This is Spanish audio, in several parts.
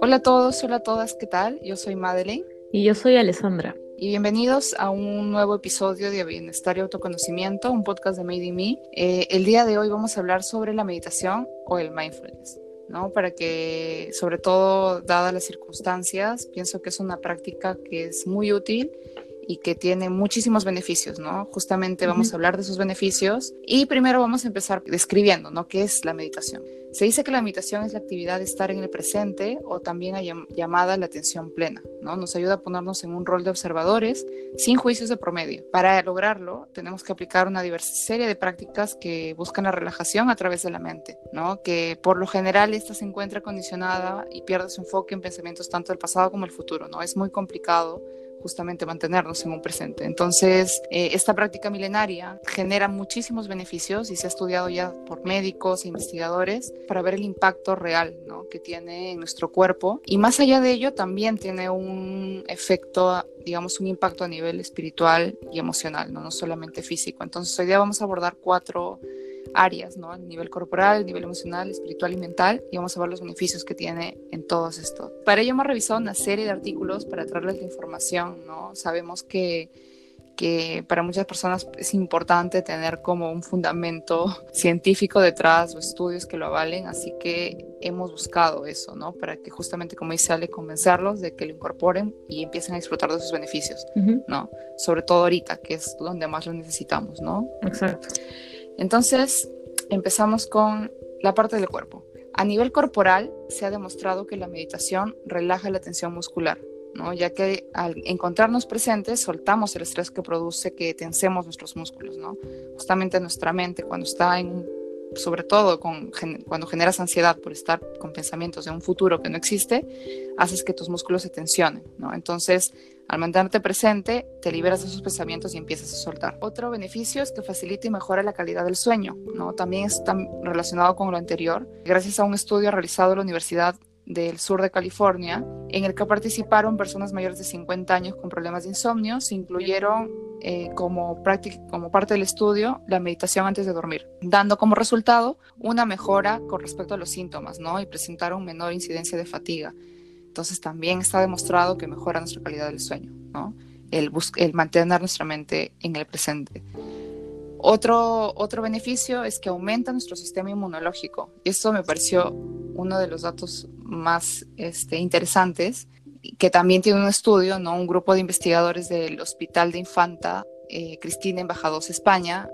Hola a todos, hola a todas, ¿qué tal? Yo soy Madeleine. Y yo soy Alessandra. Y bienvenidos a un nuevo episodio de Bienestar y Autoconocimiento, un podcast de Made in Me. Eh, el día de hoy vamos a hablar sobre la meditación o el mindfulness, ¿no? Para que, sobre todo, dadas las circunstancias, pienso que es una práctica que es muy útil y que tiene muchísimos beneficios, ¿no? Justamente vamos a hablar de sus beneficios y primero vamos a empezar describiendo, ¿no? ¿Qué es la meditación? Se dice que la meditación es la actividad de estar en el presente o también llamada la atención plena, ¿no? Nos ayuda a ponernos en un rol de observadores sin juicios de promedio. Para lograrlo, tenemos que aplicar una diversa serie de prácticas que buscan la relajación a través de la mente, ¿no? Que por lo general esta se encuentra condicionada y pierde su enfoque en pensamientos tanto del pasado como del futuro, ¿no? Es muy complicado justamente mantenernos en un presente. Entonces, eh, esta práctica milenaria genera muchísimos beneficios y se ha estudiado ya por médicos e investigadores para ver el impacto real ¿no? que tiene en nuestro cuerpo. Y más allá de ello, también tiene un efecto, digamos, un impacto a nivel espiritual y emocional, no, no solamente físico. Entonces, hoy día vamos a abordar cuatro áreas, ¿no? A nivel corporal, a nivel emocional, espiritual y mental, y vamos a ver los beneficios que tiene en todos esto. Para ello hemos revisado una serie de artículos para traerles la información, ¿no? Sabemos que, que para muchas personas es importante tener como un fundamento científico detrás o estudios que lo avalen, así que hemos buscado eso, ¿no? Para que justamente, como dice Ale, convencerlos de que lo incorporen y empiecen a disfrutar de sus beneficios, ¿no? Sobre todo ahorita, que es donde más lo necesitamos, ¿no? Exacto. Entonces, empezamos con la parte del cuerpo. A nivel corporal, se ha demostrado que la meditación relaja la tensión muscular, ¿no? ya que al encontrarnos presentes soltamos el estrés que produce que tensemos nuestros músculos. ¿no? Justamente nuestra mente, cuando está en sobre todo cuando generas ansiedad por estar con pensamientos de un futuro que no existe, haces que tus músculos se tensionen. ¿no? Entonces, al mantenerte presente, te liberas de esos pensamientos y empiezas a soltar. Otro beneficio es que facilita y mejora la calidad del sueño, ¿no? También está relacionado con lo anterior. Gracias a un estudio realizado en la Universidad del Sur de California, en el que participaron personas mayores de 50 años con problemas de insomnio, se incluyeron eh, como, como parte del estudio la meditación antes de dormir, dando como resultado una mejora con respecto a los síntomas, ¿no? Y presentaron menor incidencia de fatiga. Entonces también está demostrado que mejora nuestra calidad del sueño, el mantener nuestra mente en el presente. Otro, otro beneficio es que aumenta nuestro sistema inmunológico. Y esto me pareció uno de los datos más este, interesantes, que también tiene un estudio, ¿no? un grupo de investigadores del Hospital de Infanta eh, Cristina Embajados España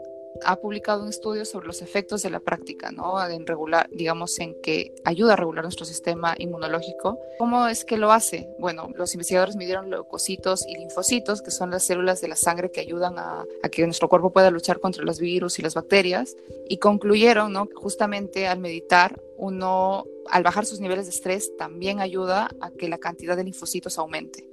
ha publicado un estudio sobre los efectos de la práctica, ¿no? En regular, digamos, en que ayuda a regular nuestro sistema inmunológico. ¿Cómo es que lo hace? Bueno, los investigadores midieron leucocitos y linfocitos, que son las células de la sangre que ayudan a, que nuestro cuerpo pueda luchar contra los virus y las bacterias, y concluyeron, ¿no? Justamente al meditar, uno, al bajar sus niveles de estrés, también ayuda a que la cantidad de linfocitos aumente.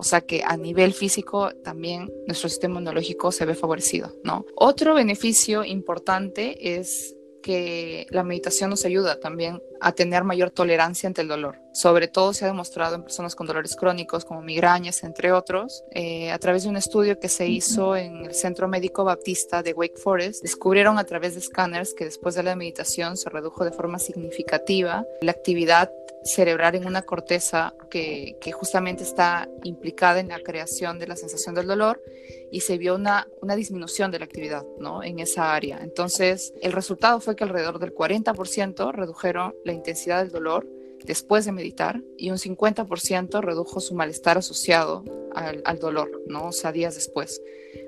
O sea que a nivel físico también nuestro sistema inmunológico se ve favorecido, ¿no? Otro beneficio importante es que la meditación nos ayuda también a tener mayor tolerancia ante el dolor. Sobre todo se ha demostrado en personas con dolores crónicos como migrañas, entre otros. Eh, a través de un estudio que se hizo en el Centro Médico Baptista de Wake Forest, descubrieron a través de escáneres que después de la meditación se redujo de forma significativa la actividad cerebral en una corteza que, que, justamente está implicada en la creación de la sensación del dolor y se vio una, una disminución de la actividad ¿no? en esa área. Entonces, el resultado fue que alrededor del 40% redujeron la intensidad del dolor después de meditar y un 50% redujo su malestar asociado al, dolor, ¿no? O sea, días después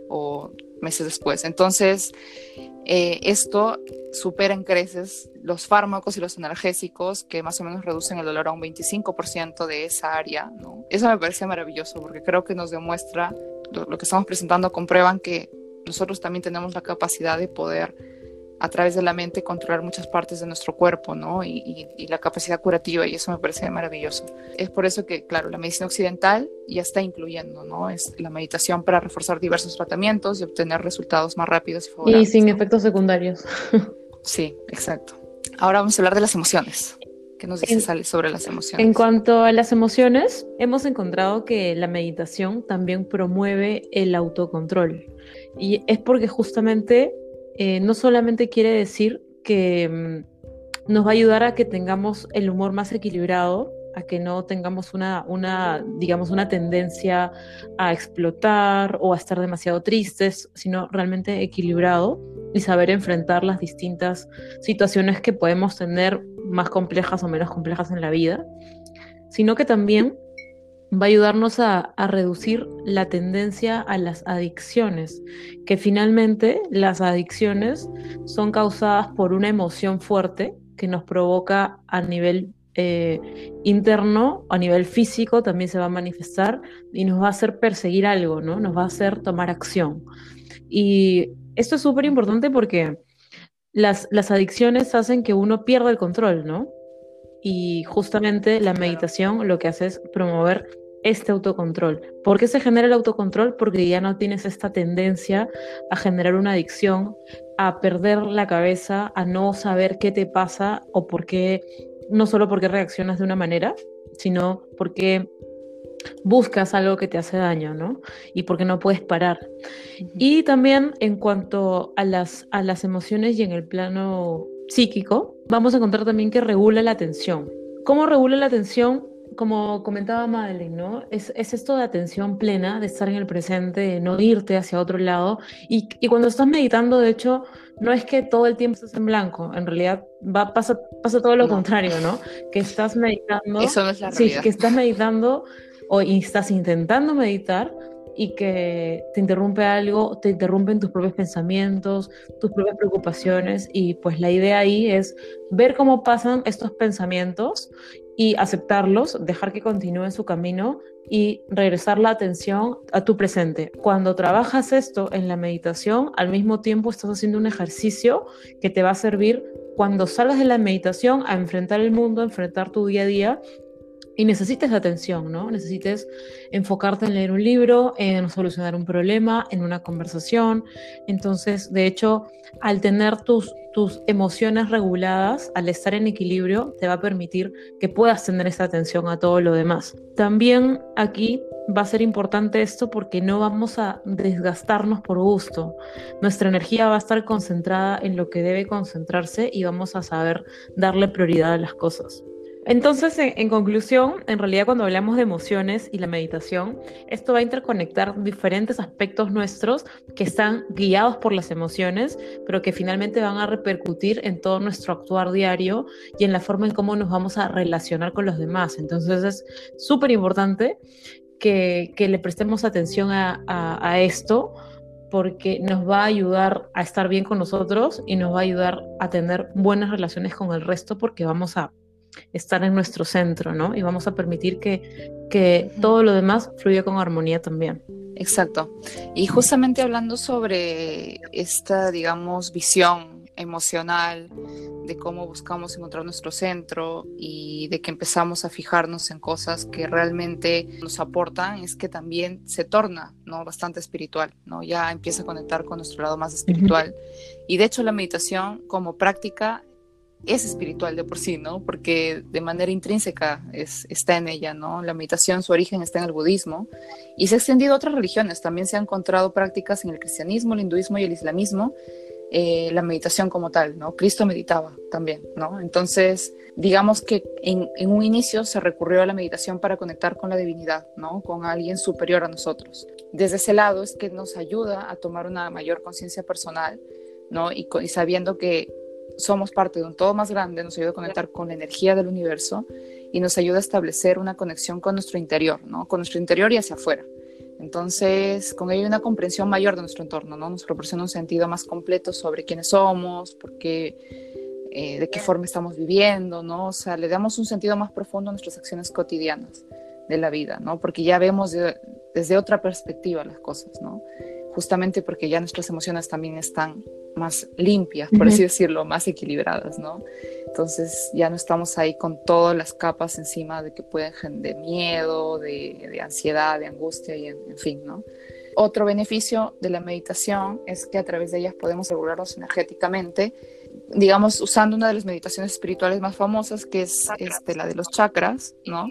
o meses después. Entonces, eh, esto supera en creces los fármacos y los analgésicos que más o menos reducen el dolor a un 25% de esa área. Eso me parece maravilloso porque creo que nos demuestra, lo, lo que estamos presentando comprueban que nosotros también tenemos la capacidad de poder a través de la mente controlar muchas partes de nuestro cuerpo, ¿no? Y, la capacidad curativa, y eso me parece maravilloso. Es por eso que, claro, la medicina occidental ya está incluyendo, ¿no? Es la meditación para reforzar diversos tratamientos y obtener resultados más rápidos y favorables. Y sin efectos secundarios. sí, exacto. Ahora vamos a hablar de las emociones. ¿Qué nos dice Sale sobre las emociones? En cuanto a las emociones, hemos encontrado que la meditación también promueve el autocontrol. Y es porque justamente eh, no solamente quiere decir que mm, nos va a ayudar a que tengamos el humor más equilibrado, a que no tengamos una, una, digamos, una tendencia a explotar o a estar demasiado tristes, sino realmente equilibrado y saber enfrentar las distintas situaciones que podemos tener más complejas o menos complejas en la vida, sino que también va a ayudarnos a, reducir la tendencia a las adicciones, que finalmente las adicciones son causadas por una emoción fuerte que nos provoca a nivel eh, interno, a nivel físico también se va a manifestar y nos va a hacer perseguir algo, ¿no? Nos va a hacer tomar acción. Y esto es súper importante porque las, las adicciones hacen que uno pierda el control, ¿no? Y justamente la meditación lo que hace es promover este autocontrol. ¿Por qué se genera el autocontrol? Porque ya no tienes esta tendencia a generar una adicción, a perder la cabeza, a no saber qué te pasa o por qué, no solo porque reaccionas de una manera, sino porque buscas algo que te hace daño, ¿no? Y porque no puedes parar. Y también en cuanto a las, a las emociones y en el plano psíquico, vamos a encontrar también que regula la atención. ¿Cómo regula la atención? Como comentaba Madeline, ¿no? Es, esto de atención plena, de estar en el presente, de no irte hacia otro lado. Y, cuando estás meditando, de hecho, no es que todo el tiempo estés en blanco, en realidad va, pasa, pasa todo lo contrario, ¿no? Que estás meditando. Eso no es la realidad. Sí, que estás meditando o estás intentando meditar y que te interrumpe algo, te interrumpen tus propios pensamientos, tus propias preocupaciones y pues la idea ahí es ver cómo pasan estos pensamientos y aceptarlos, dejar que continúen su camino y regresar la atención a tu presente. Cuando trabajas esto en la meditación, al mismo tiempo estás haciendo un ejercicio que te va a servir cuando salgas de la meditación a enfrentar el mundo, a enfrentar tu día a día y necesites atención, ¿no? Necesites enfocarte en leer un libro, en solucionar un problema, en una conversación. Entonces, de hecho, al tener tus, tus emociones reguladas, al estar en equilibrio, te va a permitir que puedas tener esa atención a todo lo demás. También aquí va a ser importante esto porque no vamos a desgastarnos por gusto. Nuestra energía va a estar concentrada en lo que debe concentrarse y vamos a saber darle prioridad a las cosas. Entonces, en, conclusión, en realidad cuando hablamos de emociones y la meditación, esto va a interconectar diferentes aspectos nuestros que están guiados por las emociones, pero que finalmente van a repercutir en todo nuestro actuar diario y en la forma en cómo nos vamos a relacionar con los demás. Entonces, es súper importante que, le prestemos atención a esto porque nos va a ayudar a estar bien con nosotros y nos va a ayudar a tener buenas relaciones con el resto porque vamos a estar en nuestro centro, ¿no? Y vamos a permitir que, que todo lo demás fluya con armonía también. Exacto. Y justamente hablando sobre esta, digamos, visión emocional de cómo buscamos encontrar nuestro centro y de que empezamos a fijarnos en cosas que realmente nos aportan, es que también se torna ¿no? bastante espiritual, ¿no? ya empieza a conectar con nuestro lado más espiritual. Y de hecho la meditación como práctica es espiritual de por sí, ¿no? Porque de manera intrínseca es, está en ella, ¿no? La meditación, su origen está en el budismo y se ha extendido a otras religiones. También se han encontrado prácticas en el cristianismo, el hinduismo y el islamismo, eh, la meditación como tal, ¿no? Cristo meditaba también, ¿no? Entonces, digamos que en, en, un inicio se recurrió a la meditación para conectar con la divinidad, ¿no? Con alguien superior a nosotros. Desde ese lado es que nos ayuda a tomar una mayor conciencia personal, ¿no? y sabiendo que somos parte de un todo más grande, nos ayuda a conectar con la energía del universo y nos ayuda a establecer una conexión con nuestro interior, ¿no? Con nuestro interior y hacia afuera. Entonces, con ello una comprensión mayor de nuestro entorno, ¿no? Nos proporciona un sentido más completo sobre quiénes somos, por qué, eh, de qué forma estamos viviendo, ¿no? O sea, le damos un sentido más profundo a nuestras acciones cotidianas de la vida, ¿no? Porque ya vemos desde otra perspectiva las cosas, ¿no? Justamente porque ya nuestras emociones también están más limpias, por así decirlo, más equilibradas, ¿no? Entonces ya no estamos ahí con todas las capas encima de que pueden de miedo, de, ansiedad, de angustia y en, fin, ¿no? Otro beneficio de la meditación es que a través de ellas podemos regularnos energéticamente, digamos, usando una de las meditaciones espirituales más famosas, que es este, la de los chakras, ¿no?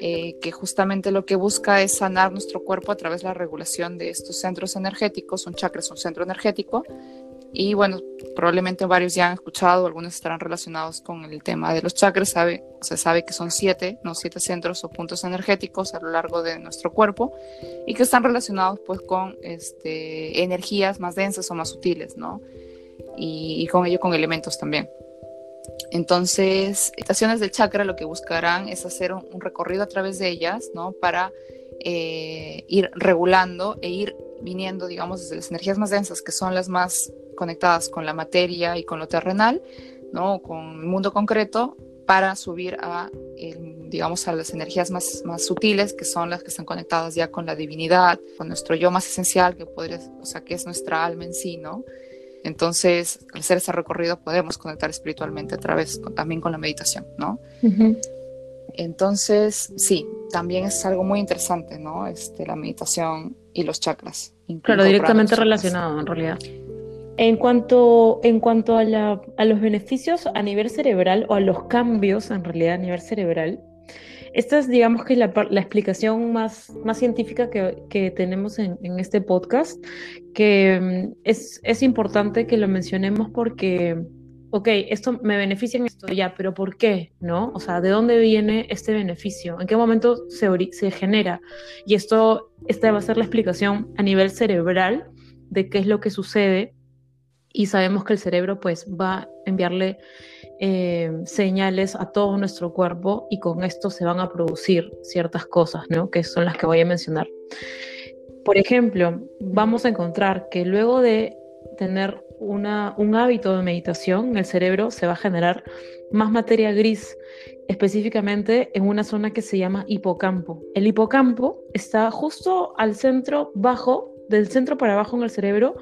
Eh, que justamente lo que busca es sanar nuestro cuerpo a través de la regulación de estos centros energéticos. Un chakra es un centro energético Y bueno, probablemente varios ya han escuchado, algunos estarán relacionados con el tema de los chakras. Se sabe que son siete, ¿no? siete centros o puntos energéticos a lo largo de nuestro cuerpo y que están relacionados pues con este, energías más densas o más sutiles, ¿no? Y, y con ello con elementos también. Entonces, estaciones del chakra lo que buscarán es hacer un, recorrido a través de ellas, ¿no? Para eh, ir regulando e ir viniendo, digamos, desde las energías más densas, que son las más conectadas con la materia y con lo terrenal, ¿no? Con el mundo concreto, para subir a, digamos, a las energías más, más sutiles, que son las que están conectadas ya con la divinidad, con nuestro yo más esencial, que podría, o sea, que es nuestra alma en sí, ¿no? Entonces, al hacer ese recorrido podemos conectar espiritualmente a través también con la meditación, ¿no? Entonces, sí, también es algo muy interesante, ¿no? Este, la meditación y los chakras. Claro, directamente relacionado en realidad. En cuanto, en cuanto a, la, a los beneficios a nivel cerebral o a los cambios en realidad a nivel cerebral, esta es, digamos que la, la explicación más, científica que, tenemos en, este podcast, que mm, es, es, importante que lo mencionemos porque, ok, esto me beneficia en esto ya, pero ¿por qué? ¿No? O sea, ¿de dónde viene este beneficio? ¿En qué momento se, se genera? Y esto, esta va a ser la explicación a nivel cerebral de qué es lo que sucede y sabemos que el cerebro pues va a enviarle eh, señales a todo nuestro cuerpo y con esto se van a producir ciertas cosas, ¿no? Que son las que voy a mencionar. Por ejemplo, vamos a encontrar que luego de tener un hábito de meditación, el cerebro se va a generar más materia gris, específicamente en una zona que se llama hipocampo. El hipocampo está justo al centro bajo, del centro para abajo en el cerebro,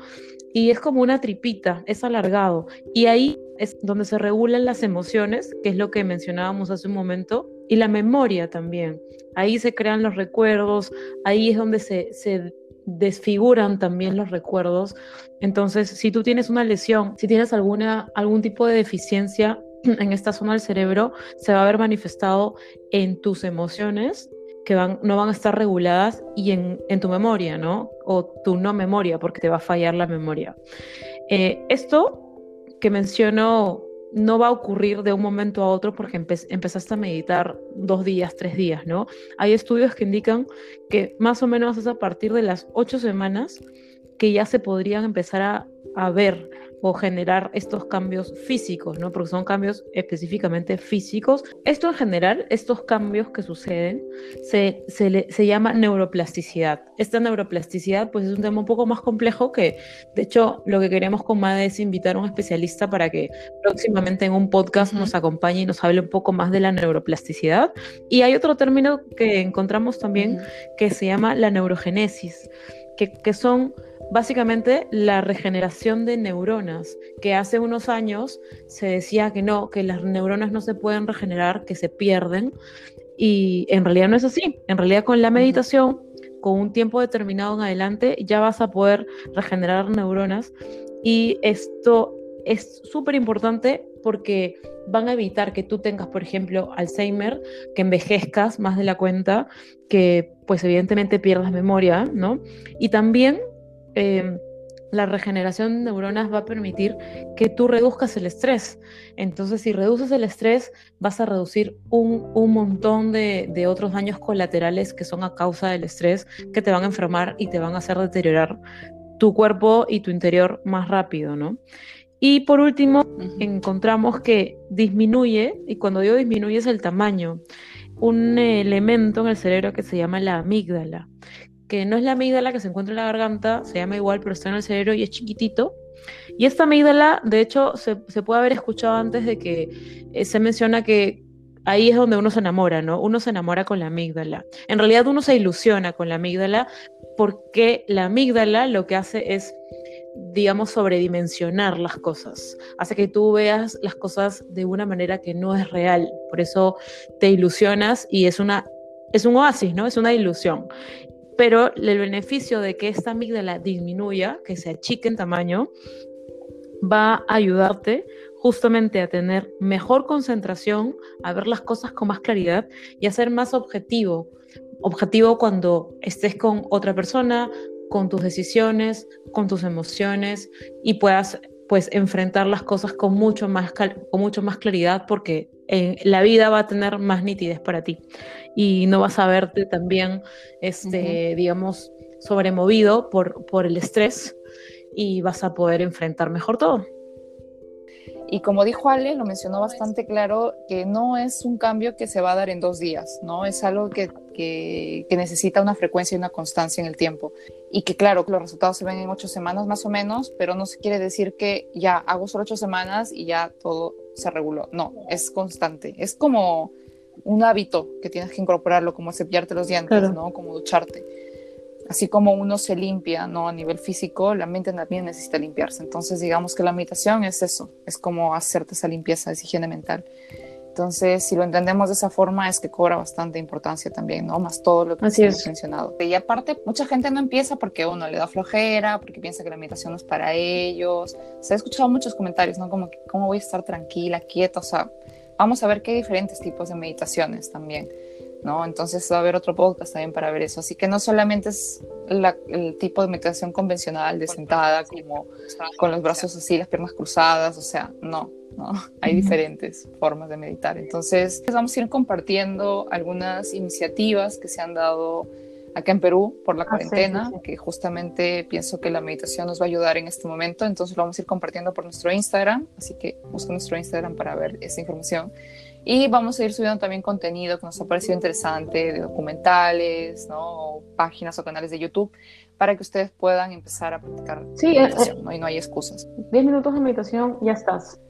y es como una tripita, es alargado. Y ahí es donde se regulan las emociones, que es lo que mencionábamos hace un momento, y la memoria también. Ahí se crean los recuerdos, ahí es donde se, se desfiguran también los recuerdos. Entonces, si tú tienes una lesión, si tienes alguna, algún tipo de deficiencia en esta zona del cerebro, se va a ver manifestado en tus emociones que van, no van a estar reguladas y en, en, tu memoria, ¿no? O tu no memoria, porque te va a fallar la memoria. Eh, esto que menciono no va a ocurrir de un momento a otro porque empezaste a meditar dos días, tres días, ¿no? Hay estudios que indican que más o menos es a partir de las ocho semanas que ya se podrían empezar a, a ver o generar estos cambios físicos, ¿no? Porque son cambios específicamente físicos. Esto en general, estos cambios que suceden, se, se, se llama neuroplasticidad. Esta neuroplasticidad, pues es un tema un poco más complejo que, de hecho, lo que queremos con MADE es invitar a un especialista para que próximamente en un podcast uh -huh. nos acompañe y nos hable un poco más de la neuroplasticidad. Y hay otro término que encontramos también uh -huh. que se llama la neurogenesis, que, que son básicamente la regeneración de neuronas, que hace unos años se decía que no, que las neuronas no se pueden regenerar, que se pierden, y en realidad no es así. En realidad con la meditación, con un tiempo determinado en adelante, ya vas a poder regenerar neuronas y esto es súper importante porque van a evitar que tú tengas, por ejemplo, Alzheimer, que envejezcas más de la cuenta, que pues evidentemente pierdas memoria, ¿no? Y también eh, la regeneración de neuronas va a permitir que tú reduzcas el estrés. Entonces, si reduces el estrés, vas a reducir un, un montón de, de, otros daños colaterales que son a causa del estrés, que te van a enfermar y te van a hacer deteriorar tu cuerpo y tu interior más rápido, ¿no? Y por último, uh -huh. encontramos que disminuye, y cuando digo disminuye es el tamaño, un elemento en el cerebro que se llama la amígdala, que no es la amígdala que se encuentra en la garganta, se llama igual, pero está en el cerebro y es chiquitito. Y esta amígdala, de hecho, se, puede haber escuchado antes de que eh, se menciona que ahí es donde uno se enamora, ¿no? Uno se enamora con la amígdala. En realidad uno se ilusiona con la amígdala porque la amígdala lo que hace es, digamos, sobredimensionar las cosas. Hace que tú veas las cosas de una manera que no es real. Por eso te ilusionas y es una... Es un oasis, ¿no? Es una ilusión pero el beneficio de que esta amígdala disminuya, que se achique en tamaño, va a ayudarte justamente a tener mejor concentración, a ver las cosas con más claridad y a ser más objetivo. Objetivo cuando estés con otra persona, con tus decisiones, con tus emociones y puedas pues enfrentar las cosas con mucho más, con mucho más claridad porque eh, la vida va a tener más nitidez para ti y no vas a verte también, este, digamos, sobremovido por, por el estrés y vas a poder enfrentar mejor todo. Y como dijo Ale, lo mencionó bastante claro, que no es un cambio que se va a dar en dos días, ¿no? Es algo que, que, necesita una frecuencia y una constancia en el tiempo. Y que claro, los resultados se ven en ocho semanas más o menos, pero no se quiere decir que ya hago solo ocho semanas y ya todo se reguló. No, es constante. Es como un hábito que tienes que incorporarlo, como cepillarte los dientes, ¿no? Como ducharte así como uno se limpia, ¿no? A nivel físico, la mente también necesita limpiarse. Entonces, digamos que la meditación es eso, es como hacerte esa limpieza, esa higiene mental. Entonces, si lo entendemos de esa forma, es que cobra bastante importancia también, ¿no? Más todo lo que hemos mencionado. Y aparte, mucha gente no empieza porque uno le da flojera, porque piensa que la meditación no es para ellos. Se ha escuchado muchos comentarios, ¿no? Como que, ¿cómo voy a estar tranquila, quieta? O sea, vamos a ver qué diferentes tipos de meditaciones también. ¿no? Entonces va a haber otro podcast también para ver eso. Así que no solamente es el tipo de meditación convencional de sentada, como con los brazos así, las piernas cruzadas, o sea, no, ¿no? Hay diferentes formas de meditar. Entonces vamos a ir compartiendo algunas iniciativas que se han dado acá en Perú por la ah, cuarentena, que justamente pienso que la meditación nos va a ayudar en este momento, entonces lo vamos a ir compartiendo por nuestro Instagram, así que busca nuestro Instagram para ver esa información. Y vamos a ir subiendo también contenido que nos ha parecido interesante, de documentales, ¿no? páginas o canales de YouTube, para que ustedes puedan empezar a practicar sí, eh, meditación, ¿no? Y no hay excusas. 10 minutos de meditación, ya estás.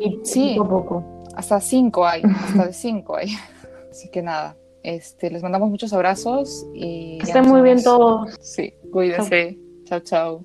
Y sí, poco a poco. Hasta 5 hay, hasta de 5 hay. Así que nada, este, les mandamos muchos abrazos y... Estén muy bien todos. Sí, cuídense. chao. chao.